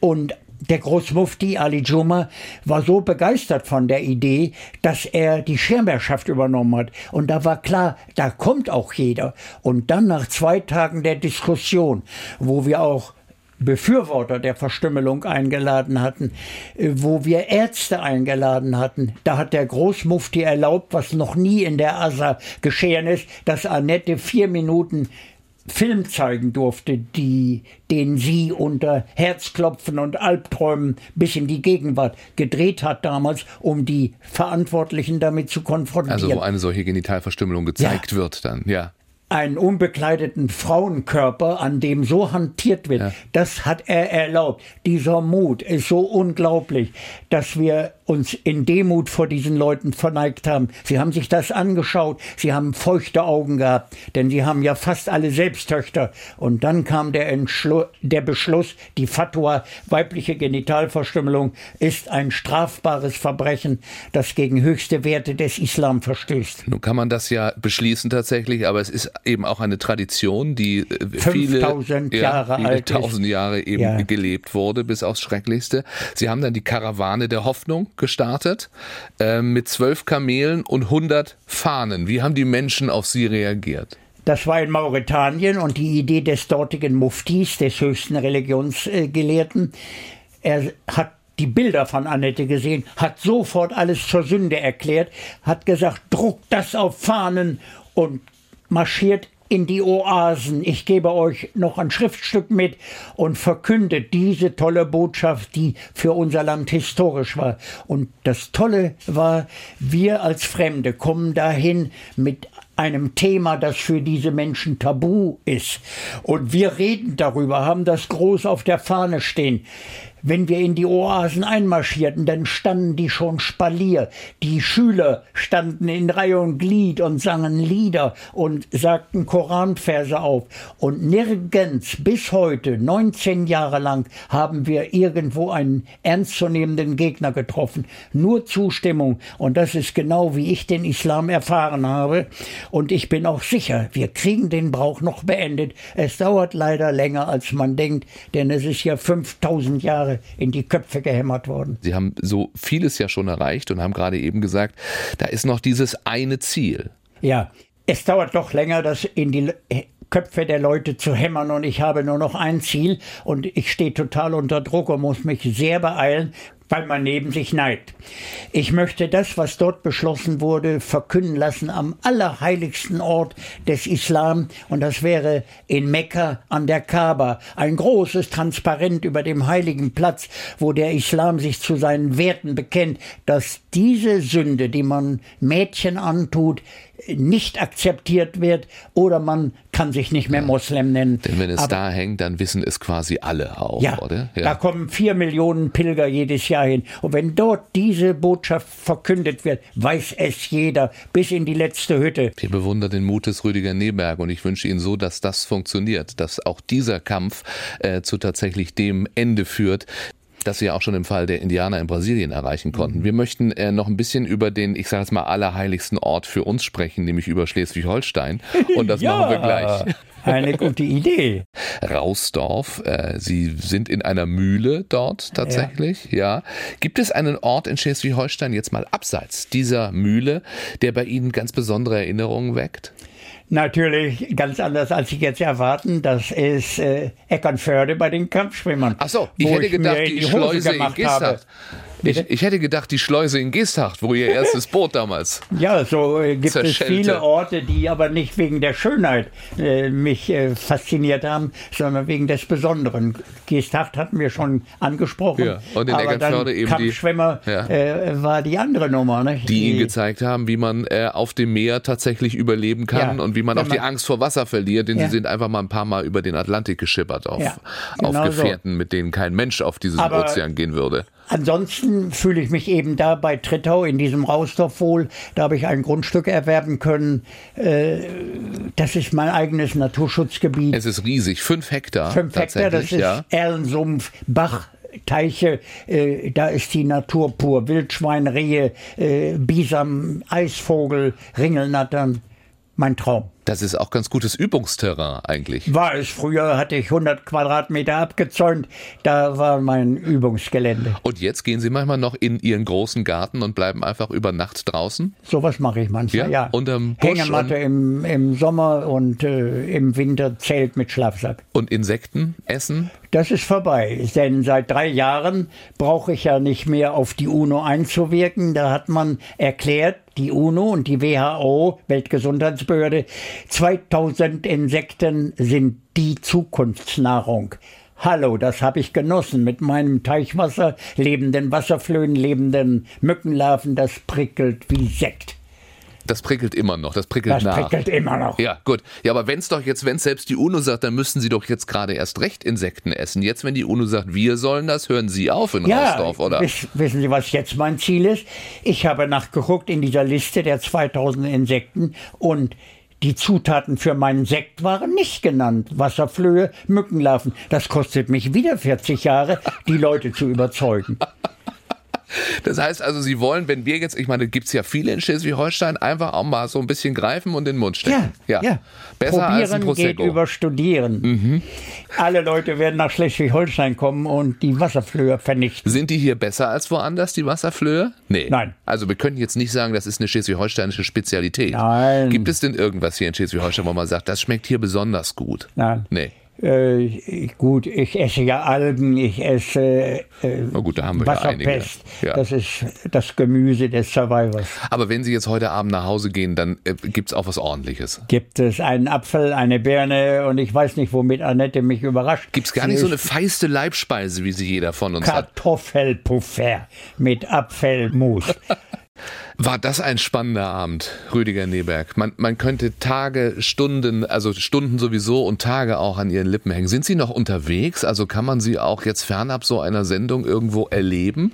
und der Großmufti Ali Juma war so begeistert von der Idee, dass er die Schirmherrschaft übernommen hat. Und da war klar, da kommt auch jeder. Und dann nach zwei Tagen der Diskussion, wo wir auch Befürworter der Verstümmelung eingeladen hatten, äh, wo wir Ärzte eingeladen hatten. Da hat der Großmufti erlaubt, was noch nie in der ASA geschehen ist, dass Annette vier Minuten Film zeigen durfte, die, den sie unter Herzklopfen und Albträumen bis in die Gegenwart gedreht hat damals, um die Verantwortlichen damit zu konfrontieren. Also wo eine solche Genitalverstümmelung gezeigt ja. wird dann, ja einen unbekleideten Frauenkörper, an dem so hantiert wird, ja. das hat er erlaubt. Dieser Mut ist so unglaublich, dass wir uns in Demut vor diesen Leuten verneigt haben. Sie haben sich das angeschaut, sie haben feuchte Augen gehabt, denn sie haben ja fast alle Selbsttöchter. Und dann kam der, Entschlu der Beschluss, die Fatwa, weibliche Genitalverstümmelung, ist ein strafbares Verbrechen, das gegen höchste Werte des Islam verstößt. Nun kann man das ja beschließen tatsächlich, aber es ist eben auch eine Tradition, die äh, viele, Jahre ja, viele alt tausend Jahre eben ja. gelebt wurde, bis aufs Schrecklichste. Sie haben dann die Karawane der Hoffnung gestartet äh, mit zwölf Kamelen und 100 Fahnen. Wie haben die Menschen auf sie reagiert? Das war in Mauretanien und die Idee des dortigen Muftis, des höchsten Religionsgelehrten, er hat die Bilder von Annette gesehen, hat sofort alles zur Sünde erklärt, hat gesagt, druckt das auf Fahnen und marschiert in die Oasen. Ich gebe euch noch ein Schriftstück mit und verkündet diese tolle Botschaft, die für unser Land historisch war. Und das Tolle war, wir als Fremde kommen dahin mit einem Thema, das für diese Menschen tabu ist. Und wir reden darüber, haben das groß auf der Fahne stehen. Wenn wir in die Oasen einmarschierten, dann standen die schon Spalier. Die Schüler standen in Reihe und Glied und sangen Lieder und sagten Koranverse auf. Und nirgends bis heute, 19 Jahre lang, haben wir irgendwo einen ernstzunehmenden Gegner getroffen. Nur Zustimmung. Und das ist genau wie ich den Islam erfahren habe. Und ich bin auch sicher, wir kriegen den Brauch noch beendet. Es dauert leider länger, als man denkt, denn es ist ja 5000 Jahre in die Köpfe gehämmert worden. Sie haben so vieles ja schon erreicht und haben gerade eben gesagt, da ist noch dieses eine Ziel. Ja, es dauert doch länger, das in die Köpfe der Leute zu hämmern und ich habe nur noch ein Ziel und ich stehe total unter Druck und muss mich sehr beeilen, weil man neben sich neigt. Ich möchte das, was dort beschlossen wurde, verkünden lassen am allerheiligsten Ort des Islam und das wäre in Mekka an der Kaaba, ein großes Transparent über dem heiligen Platz, wo der Islam sich zu seinen Werten bekennt, dass diese Sünde, die man Mädchen antut, nicht akzeptiert wird oder man kann sich nicht mehr Moslem nennen. Denn wenn es Aber, da hängt, dann wissen es quasi alle auch, ja, oder? Ja, da kommen vier Millionen Pilger jedes Jahr hin. Und wenn dort diese Botschaft verkündet wird, weiß es jeder, bis in die letzte Hütte. Wir bewundern den Mut des Rüdiger Neberg und ich wünsche Ihnen so, dass das funktioniert, dass auch dieser Kampf äh, zu tatsächlich dem Ende führt, das wir auch schon im Fall der Indianer in Brasilien erreichen konnten. Wir möchten äh, noch ein bisschen über den, ich sage jetzt mal, allerheiligsten Ort für uns sprechen, nämlich über Schleswig-Holstein. Und das ja, machen wir gleich. Eine gute Idee. Rausdorf, äh, Sie sind in einer Mühle dort tatsächlich, ja. ja. Gibt es einen Ort in Schleswig-Holstein jetzt mal abseits dieser Mühle, der bei Ihnen ganz besondere Erinnerungen weckt? Natürlich ganz anders, als ich jetzt erwarten. Das ist äh, Eckernförde bei den Kampfschwimmern. Ach so, ich hätte gedacht, die, die Schleuse in Gisthacht. Ich, ich, hätte gedacht, die Schleuse in Geesthacht, wo ihr erstes Boot damals. Ja, so äh, gibt es viele Orte, die aber nicht wegen der Schönheit äh, mich äh, fasziniert haben, sondern wegen des Besonderen. Geesthacht hatten wir schon angesprochen. Ja, und in aber dann eben Kampfschwimmer die, ja. äh, war die andere Nummer. Ne? Die, die ihnen gezeigt haben, wie man äh, auf dem Meer tatsächlich überleben kann ja, und wie man auch die Angst vor Wasser verliert, denn sie sind einfach mal ein paar Mal über den Atlantik geschippert auf, genau auf Gefährten, so. mit denen kein Mensch auf diesen aber Ozean gehen würde. Ansonsten fühle ich mich eben da bei Trittau in diesem Rausdorf wohl. Da habe ich ein Grundstück erwerben können. Äh, das ist mein eigenes Naturschutzgebiet. Es ist riesig, fünf Hektar. Fünf Hektar, das ist ja. Erlensumpf, Bach, Teiche, äh, da ist die Natur pur. Wildschwein, Rehe, äh, Bisam, Eisvogel, Ringelnattern. Mein Traum. Das ist auch ganz gutes Übungsterrain eigentlich. War es. Früher hatte ich 100 Quadratmeter abgezäunt. Da war mein Übungsgelände. Und jetzt gehen Sie manchmal noch in Ihren großen Garten und bleiben einfach über Nacht draußen? Sowas mache ich manchmal, ja. ja. Unterm Busch Hängematte im, im Sommer und äh, im Winter Zelt mit Schlafsack. Und Insekten essen? Das ist vorbei, denn seit drei Jahren brauche ich ja nicht mehr auf die UNO einzuwirken. Da hat man erklärt, die UNO und die WHO, Weltgesundheitsbehörde, 2000 Insekten sind die Zukunftsnahrung. Hallo, das habe ich genossen mit meinem Teichwasser, lebenden Wasserflöhen, lebenden Mückenlarven, das prickelt wie Sekt. Das prickelt immer noch, das prickelt das nach. Das prickelt immer noch. Ja, gut. Ja, aber wenn es doch jetzt, wenn selbst die UNO sagt, dann müssten Sie doch jetzt gerade erst recht Insekten essen. Jetzt, wenn die UNO sagt, wir sollen das, hören Sie auf in ja, Rausdorf, oder? Wissen Sie, was jetzt mein Ziel ist? Ich habe nachgeguckt in dieser Liste der 2000 Insekten und die Zutaten für meinen Sekt waren nicht genannt. Wasserflöhe, Mückenlarven. Das kostet mich wieder 40 Jahre, die Leute zu überzeugen. Das heißt also, Sie wollen, wenn wir jetzt, ich meine, gibt es ja viele in Schleswig-Holstein, einfach auch mal so ein bisschen greifen und in den Mund stecken. Ja, ja. ja. Besser Probieren als ein Prosecco. geht über Studieren. Mhm. Alle Leute werden nach Schleswig-Holstein kommen und die Wasserflöhe vernichten. Sind die hier besser als woanders, die Wasserflöhe? Nee. Nein. Also wir können jetzt nicht sagen, das ist eine schleswig-holsteinische Spezialität. Nein. Gibt es denn irgendwas hier in Schleswig-Holstein, wo man sagt, das schmeckt hier besonders gut? Nein. Nee. Äh, gut, ich esse ja Algen, ich esse äh, Na gut, da haben wir Wasserpest. Ja ja. Das ist das Gemüse des Survivors. Aber wenn Sie jetzt heute Abend nach Hause gehen, dann äh, gibt es auch was Ordentliches. Gibt es einen Apfel, eine Birne und ich weiß nicht, womit Annette mich überrascht. Gibt es gar nicht so eine feiste Leibspeise, wie sie jeder von uns Kartoffelpuffer hat. mit Apfelmus. War das ein spannender Abend, Rüdiger Neberg. Man, man könnte Tage, Stunden, also Stunden sowieso und Tage auch an Ihren Lippen hängen. Sind Sie noch unterwegs? Also kann man Sie auch jetzt fernab so einer Sendung irgendwo erleben?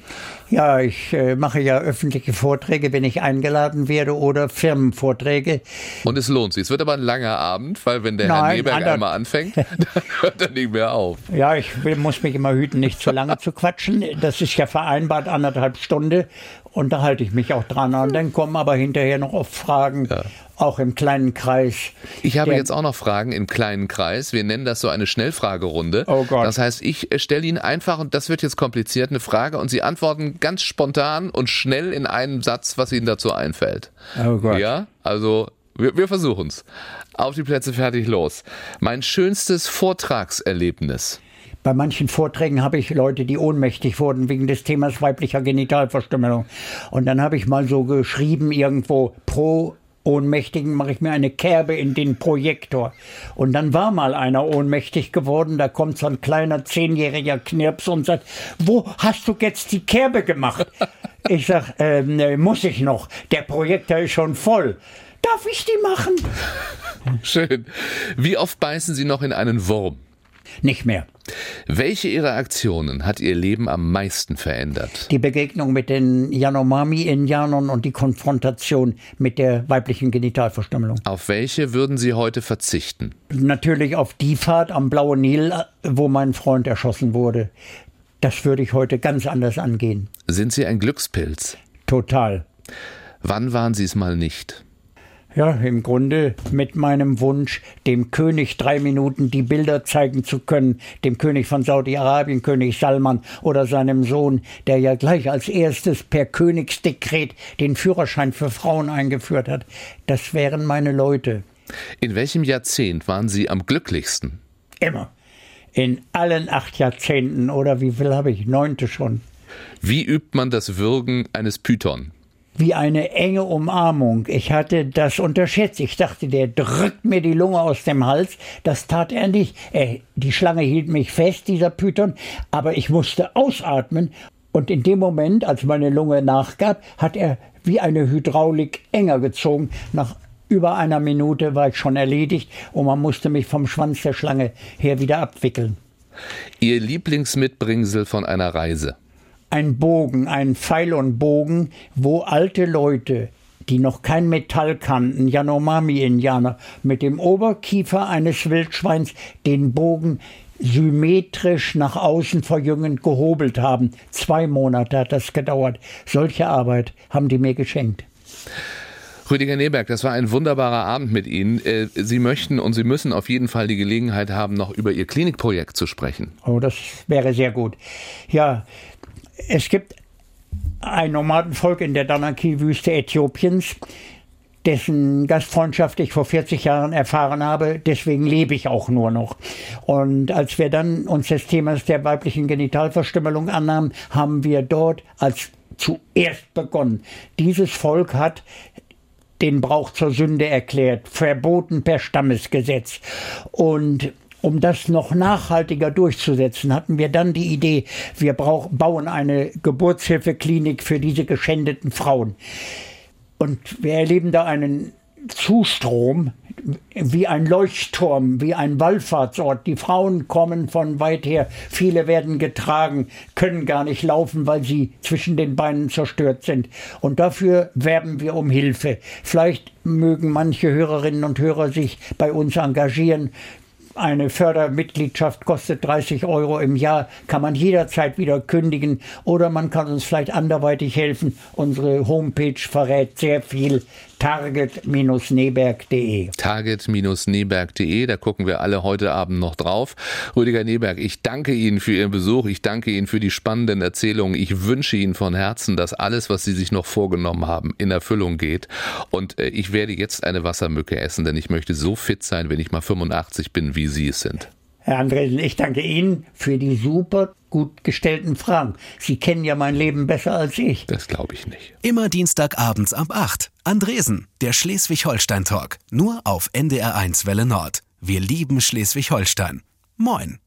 Ja, ich äh, mache ja öffentliche Vorträge, wenn ich eingeladen werde oder Firmenvorträge. Und es lohnt sich. Es wird aber ein langer Abend, weil wenn der Nein, Herr Neberg einmal anfängt, dann hört er nicht mehr auf. Ja, ich muss mich immer hüten, nicht zu lange zu quatschen. Das ist ja vereinbart, anderthalb Stunden. Und da halte ich mich auch dran. Und dann kommen aber hinterher noch oft Fragen, ja. auch im kleinen Kreis. Ich habe jetzt auch noch Fragen im kleinen Kreis. Wir nennen das so eine Schnellfragerunde. Oh Gott. Das heißt, ich äh, stelle Ihnen einfach, und das wird jetzt kompliziert, eine Frage und Sie antworten ganz spontan und schnell in einem Satz, was Ihnen dazu einfällt. Oh Gott. Ja, also Wir, wir versuchen's. Auf die Plätze fertig los. Mein schönstes Vortragserlebnis. Bei manchen Vorträgen habe ich Leute, die ohnmächtig wurden wegen des Themas weiblicher Genitalverstümmelung. Und dann habe ich mal so geschrieben irgendwo pro Ohnmächtigen mache ich mir eine Kerbe in den Projektor. Und dann war mal einer ohnmächtig geworden, da kommt so ein kleiner zehnjähriger Knirps und sagt, wo hast du jetzt die Kerbe gemacht? Ich sag, ähm, äh, muss ich noch, der Projektor ist schon voll. Darf ich die machen? Schön. Wie oft beißen Sie noch in einen Wurm? Nicht mehr. Welche Ihrer Aktionen hat Ihr Leben am meisten verändert? Die Begegnung mit den Yanomami-Indianern und die Konfrontation mit der weiblichen Genitalverstümmelung. Auf welche würden Sie heute verzichten? Natürlich auf die Fahrt am Blauen Nil, wo mein Freund erschossen wurde. Das würde ich heute ganz anders angehen. Sind Sie ein Glückspilz? Total. Wann waren Sie es mal nicht? Ja, im Grunde mit meinem Wunsch, dem König drei Minuten die Bilder zeigen zu können, dem König von Saudi-Arabien, König Salman oder seinem Sohn, der ja gleich als erstes per Königsdekret den Führerschein für Frauen eingeführt hat. Das wären meine Leute. In welchem Jahrzehnt waren Sie am glücklichsten? Immer. In allen acht Jahrzehnten oder wie viel habe ich? Neunte schon. Wie übt man das Würgen eines Python? Wie eine enge Umarmung. Ich hatte das unterschätzt. Ich dachte, der drückt mir die Lunge aus dem Hals. Das tat er nicht. Er, die Schlange hielt mich fest, dieser Python, aber ich musste ausatmen. Und in dem Moment, als meine Lunge nachgab, hat er wie eine Hydraulik enger gezogen. Nach über einer Minute war ich schon erledigt und man musste mich vom Schwanz der Schlange her wieder abwickeln. Ihr Lieblingsmitbringsel von einer Reise? Ein Bogen, ein Pfeil und Bogen, wo alte Leute, die noch kein Metall kannten, Yanomami-Indianer, mit dem Oberkiefer eines Wildschweins den Bogen symmetrisch nach außen verjüngend gehobelt haben. Zwei Monate hat das gedauert. Solche Arbeit haben die mir geschenkt. Rüdiger Neberg, das war ein wunderbarer Abend mit Ihnen. Äh, Sie möchten und Sie müssen auf jeden Fall die Gelegenheit haben, noch über Ihr Klinikprojekt zu sprechen. Oh, das wäre sehr gut. Ja, es gibt ein Nomadenvolk in der Danaki-Wüste Äthiopiens, dessen Gastfreundschaft ich vor 40 Jahren erfahren habe. Deswegen lebe ich auch nur noch. Und als wir dann uns des Themas der weiblichen Genitalverstümmelung annahmen, haben wir dort als zuerst begonnen. Dieses Volk hat den Brauch zur Sünde erklärt, verboten per Stammesgesetz. Und um das noch nachhaltiger durchzusetzen, hatten wir dann die Idee, wir brauch, bauen eine Geburtshilfeklinik für diese geschändeten Frauen. Und wir erleben da einen Zustrom wie ein Leuchtturm, wie ein Wallfahrtsort. Die Frauen kommen von weit her, viele werden getragen, können gar nicht laufen, weil sie zwischen den Beinen zerstört sind. Und dafür werben wir um Hilfe. Vielleicht mögen manche Hörerinnen und Hörer sich bei uns engagieren. Eine Fördermitgliedschaft kostet 30 Euro im Jahr, kann man jederzeit wieder kündigen oder man kann uns vielleicht anderweitig helfen. Unsere Homepage verrät sehr viel target-neberg.de. Target-neberg.de, da gucken wir alle heute Abend noch drauf. Rüdiger Neberg, ich danke Ihnen für Ihren Besuch, ich danke Ihnen für die spannenden Erzählungen. Ich wünsche Ihnen von Herzen, dass alles, was Sie sich noch vorgenommen haben, in Erfüllung geht. Und äh, ich werde jetzt eine Wassermücke essen, denn ich möchte so fit sein, wenn ich mal 85 bin, wie Sie es sind. Herr Andresen, ich danke Ihnen für die super gut gestellten Fragen. Sie kennen ja mein Leben besser als ich. Das glaube ich nicht. Immer Dienstagabends ab 8. Andresen, der Schleswig-Holstein-Talk. Nur auf NDR1 Welle Nord. Wir lieben Schleswig-Holstein. Moin.